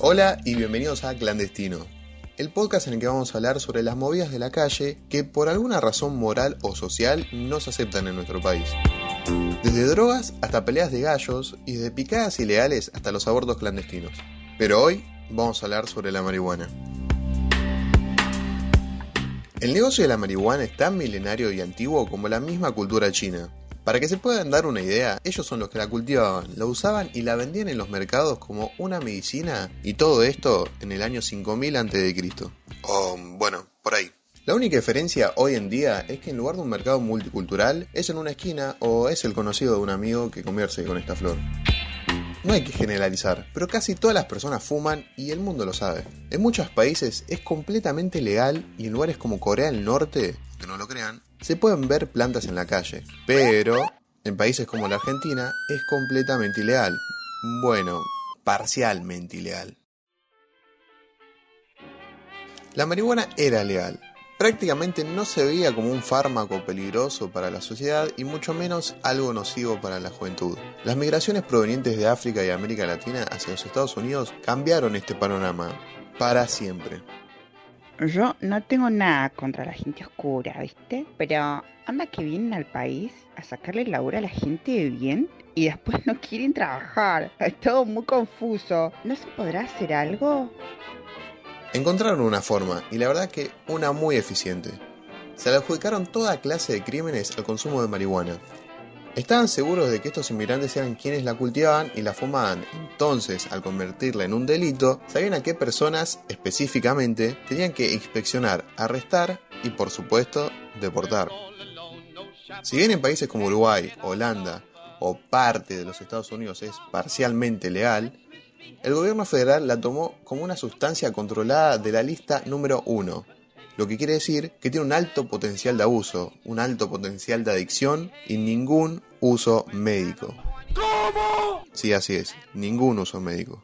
Hola y bienvenidos a Clandestino, el podcast en el que vamos a hablar sobre las movidas de la calle que por alguna razón moral o social no se aceptan en nuestro país. Desde drogas hasta peleas de gallos y desde picadas ilegales hasta los abortos clandestinos. Pero hoy vamos a hablar sobre la marihuana. El negocio de la marihuana es tan milenario y antiguo como la misma cultura china. Para que se puedan dar una idea, ellos son los que la cultivaban, la usaban y la vendían en los mercados como una medicina y todo esto en el año 5000 a.C. O bueno, por ahí. La única diferencia hoy en día es que en lugar de un mercado multicultural es en una esquina o es el conocido de un amigo que comerse con esta flor. No hay que generalizar, pero casi todas las personas fuman y el mundo lo sabe. En muchos países es completamente legal y en lugares como Corea del Norte, que no lo crean, se pueden ver plantas en la calle. Pero en países como la Argentina es completamente ilegal. Bueno, parcialmente ilegal. La marihuana era legal, prácticamente no se veía como un fármaco peligroso para la sociedad y mucho menos algo nocivo para la juventud. Las migraciones provenientes de África y América Latina hacia los Estados Unidos cambiaron este panorama para siempre. Yo no tengo nada contra la gente oscura, ¿viste? Pero anda que vienen al país a sacarle labor a la gente de bien y después no quieren trabajar. Es todo muy confuso. ¿No se podrá hacer algo? Encontraron una forma, y la verdad que una muy eficiente. Se le adjudicaron toda clase de crímenes al consumo de marihuana. Estaban seguros de que estos inmigrantes eran quienes la cultivaban y la fumaban, entonces al convertirla en un delito, sabían a qué personas específicamente tenían que inspeccionar, arrestar y por supuesto deportar. Si bien en países como Uruguay, Holanda o parte de los Estados Unidos es parcialmente legal, el gobierno federal la tomó como una sustancia controlada de la lista número 1, lo que quiere decir que tiene un alto potencial de abuso, un alto potencial de adicción y ningún uso médico. ¿Cómo? Sí, así es, ningún uso médico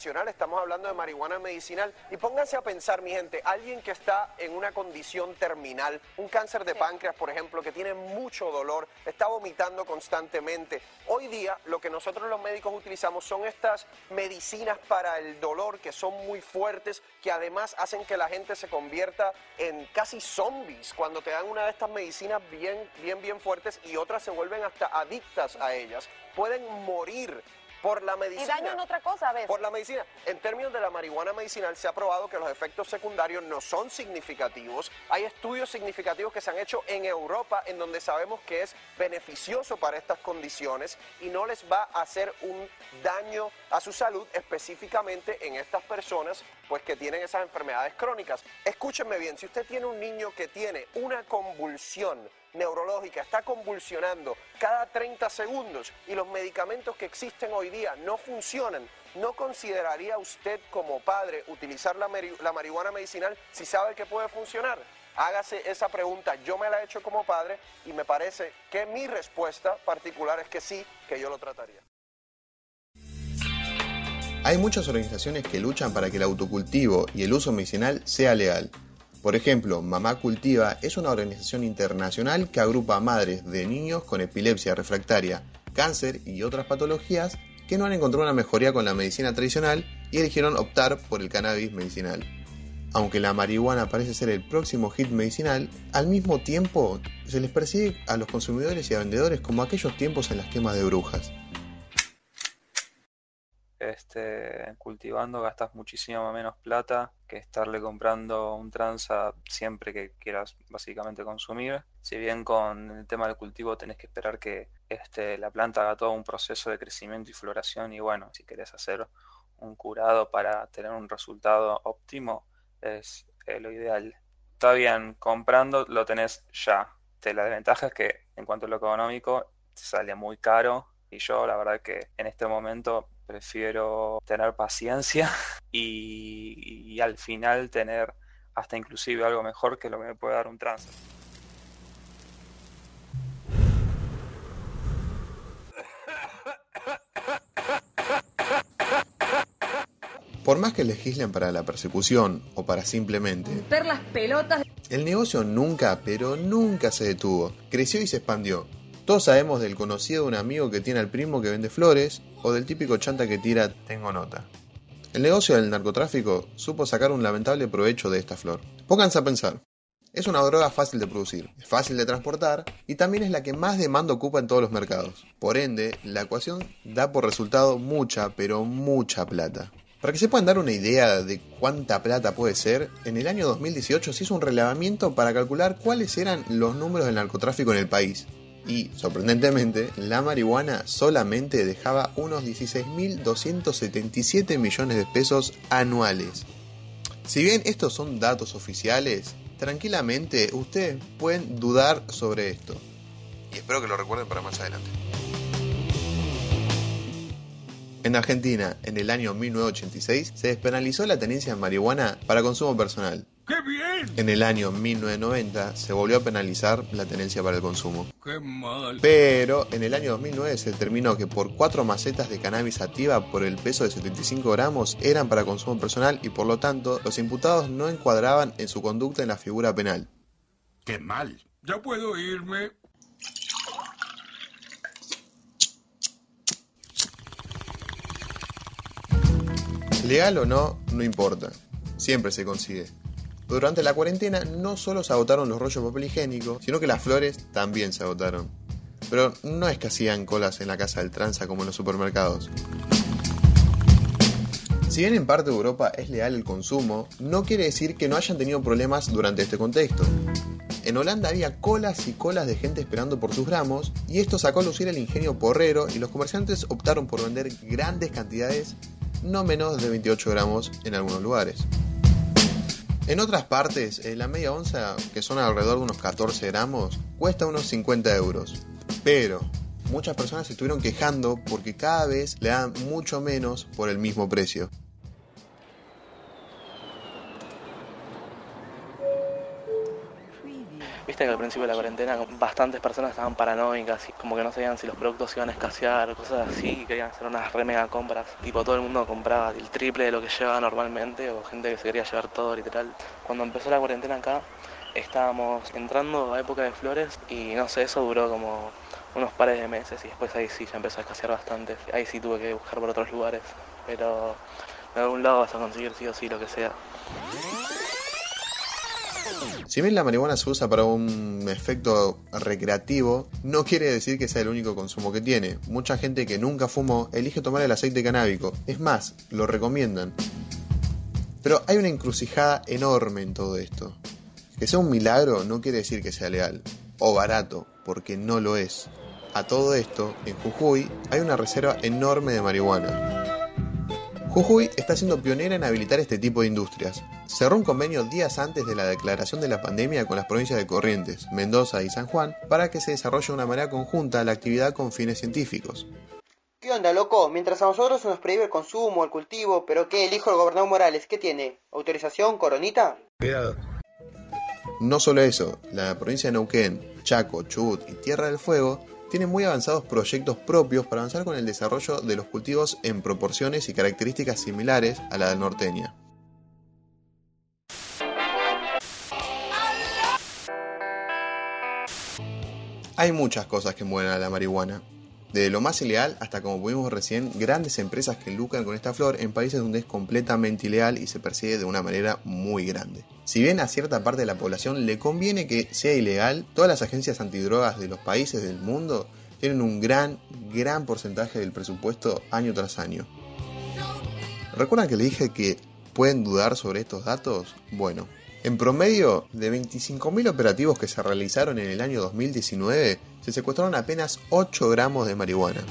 estamos hablando de marihuana medicinal. Y pónganse a pensar, mi gente, alguien que está en una condición terminal, un cáncer de páncreas, por ejemplo, que tiene mucho dolor, está vomitando constantemente. Hoy día lo que nosotros los médicos utilizamos son estas medicinas para el dolor que son muy fuertes, que además hacen que la gente se convierta en casi zombies cuando te dan una de estas medicinas bien, bien, bien fuertes y otras se vuelven hasta adictas a ellas. Pueden morir por la medicina. Y daño en otra cosa a veces. Por la medicina. En términos de la marihuana medicinal se ha probado que los efectos secundarios no son significativos. Hay estudios significativos que se han hecho en Europa en donde sabemos que es beneficioso para estas condiciones y no les va a hacer un daño a su salud específicamente en estas personas pues que tienen esas enfermedades crónicas. Escúchenme bien, si usted tiene un niño que tiene una convulsión neurológica está convulsionando cada 30 segundos y los medicamentos que existen hoy día no funcionan, ¿no consideraría usted como padre utilizar la, marihuana medicinal si sabe que puede funcionar? Hágase esa pregunta, yo me la he hecho como padre y me parece que mi respuesta particular es que sí, que yo lo trataría. Hay muchas organizaciones que luchan para que el autocultivo y el uso medicinal sea legal. Por ejemplo, Mamá Cultiva es una organización internacional que agrupa a madres de niños con epilepsia refractaria, cáncer y otras patologías que no han encontrado una mejoría con la medicina tradicional y eligieron optar por el cannabis medicinal. Aunque la marihuana parece ser el próximo hit medicinal, al mismo tiempo se les persigue a los consumidores y a vendedores como aquellos tiempos en las quemas de brujas este, cultivando gastas muchísimo menos plata que estarle comprando un tranza siempre que quieras básicamente consumir. Si bien con el tema del cultivo tenés que esperar que este, la planta haga todo un proceso de crecimiento y floración y bueno, si querés hacer un curado para tener un resultado óptimo es eh, lo ideal. Está bien, comprando lo tenés ya. la desventaja es que en cuanto a lo económico te sale muy caro y yo la verdad que en este momento prefiero tener paciencia y, al final tener hasta inclusive algo mejor que lo que me puede dar un trance. Por más que legislen para la persecución o para simplemente las pelotas, el negocio nunca, pero nunca se detuvo. Creció y se expandió Todos sabemos del conocido de un amigo que tiene al primo que vende flores o del típico chanta que tira tengo nota. El negocio del narcotráfico supo sacar un lamentable provecho de esta flor. Pónganse a pensar. Es una droga fácil de producir, es fácil de transportar y también es la que más demanda ocupa en todos los mercados. Por ende, la ecuación da por resultado mucha, pero mucha plata. Para que se puedan dar una idea de cuánta plata puede ser, en el año 2018 se hizo un relevamiento para calcular cuáles eran los números del narcotráfico en el país y, sorprendentemente, la marihuana solamente dejaba unos 16.277 millones de pesos anuales. Si bien estos son datos oficiales, tranquilamente ustedes pueden dudar sobre esto. Y espero que lo recuerden para más adelante. En Argentina, en el año 1986, se despenalizó la tenencia de marihuana para consumo personal. ¡Qué bien! En el año 1990 se volvió a penalizar la tenencia para el consumo. ¡Qué mal! Pero en el año 2009 se determinó que por cuatro macetas de cannabis activa por el peso de 75 gramos eran para consumo personal y por lo tanto los imputados no encuadraban en su conducta en la figura penal. ¡Qué mal! Ya puedo irme. Legal o no, no importa. Siempre se consigue. Durante la cuarentena no solo se agotaron los rollos de papel higiénico, sino que las flores también se agotaron. Pero no es que hacían colas en la casa del tranza como en los supermercados. Si bien en parte de Europa es legal el consumo, no quiere decir que no hayan tenido problemas durante este contexto. En Holanda había colas y colas de gente esperando por sus gramos, y esto sacó a lucir el ingenio porrero y los comerciantes optaron por vender grandes cantidades no menos de 28 gramos en algunos lugares. En otras partes, eh, la media onza, que son alrededor de unos 14 gramos, cuesta unos 50 euros. Pero muchas personas se estuvieron quejando porque cada vez le dan mucho menos por el mismo precio. Principio la cuarentena bastantes personas estaban paranoicas y como que no sabían si los productos iban a escasear, cosas así, querían hacer unas re mega compras. Tipo todo el mundo compraba el triple de lo que llevaba normalmente o gente que se quería llevar todo literal. Cuando empezó la cuarentena acá estábamos entrando a época de flores y no sé, eso duró como unos pares de meses y después ahí sí ya empezó a escasear bastante. Ahí sí tuve que buscar por otros lugares, pero de algún lado vas a conseguir sí o sí lo que sea. Si bien la marihuana se usa para un efecto recreativo, no quiere decir que sea el único consumo que tiene. Mucha gente que nunca fumó elige tomar el aceite canábico. Es más, lo recomiendan. Pero hay una encrucijada enorme en todo esto. Que sea un milagro no quiere decir que sea legal. O barato, porque no lo es. A todo esto, en Jujuy hay una reserva enorme de marihuana. Jujuy está siendo pionera en habilitar este tipo de industrias. Cerró un convenio días antes de la declaración de la pandemia con las provincias de Corrientes, Mendoza y San Juan para que se desarrolle de una manera conjunta la actividad con fines científicos. ¿Qué onda, loco? Mientras a nosotros se nos prohíbe el consumo, el cultivo, pero ¿qué? El hijo del gobernador Morales, ¿qué tiene? ¿Autorización, coronita? Cuidado. No solo eso, la provincia de Neuquén, Chaco, Chubut y Tierra del Fuego tiene muy avanzados proyectos propios para avanzar con el desarrollo de los cultivos en proporciones y características similares a la del norteña. Hay muchas cosas que mueven a la marihuana, desde lo más ilegal hasta, como pudimos recién, grandes empresas que lucran con esta flor en países donde es completamente ilegal y se persigue de una manera muy grande. Si bien a cierta parte de la población le conviene que sea ilegal, todas las agencias antidrogas de los países del mundo tienen un gran, gran porcentaje del presupuesto año tras año. ¿Recuerdan que le dije que pueden dudar sobre estos datos? Bueno, en promedio, de 25.000 operativos que se realizaron en el año 2019, se secuestraron apenas 8 gramos de marihuana.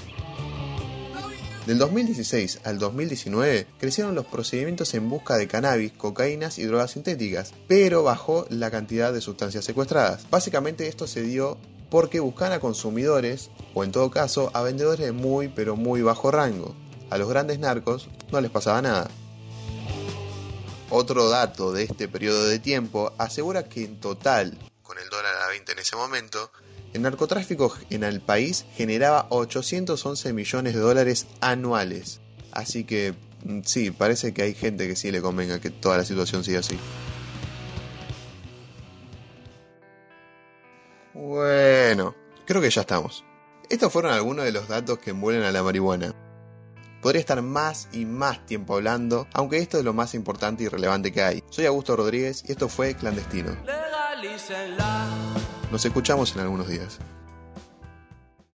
Del 2016 al 2019 crecieron los procedimientos en busca de cannabis, cocaínas y drogas sintéticas, pero bajó la cantidad de sustancias secuestradas. Básicamente esto se dio porque buscan a consumidores, o en todo caso a vendedores de muy pero muy bajo rango. A los grandes narcos no les pasaba nada. Otro dato de este periodo de tiempo asegura que en total, con el dólar a 20 en ese momento, el narcotráfico en el país generaba 811 millones de dólares anuales. Así que mm, sí, parece que hay gente que sí le convenga que toda la situación siga así. Bueno, creo que ya estamos. Estos fueron algunos de los datos que envuelven a la marihuana. Podría estar más y más tiempo hablando, aunque esto es lo más importante y relevante que hay. Soy Augusto Rodríguez y esto fue Clandestino. Nos escuchamos en algunos días.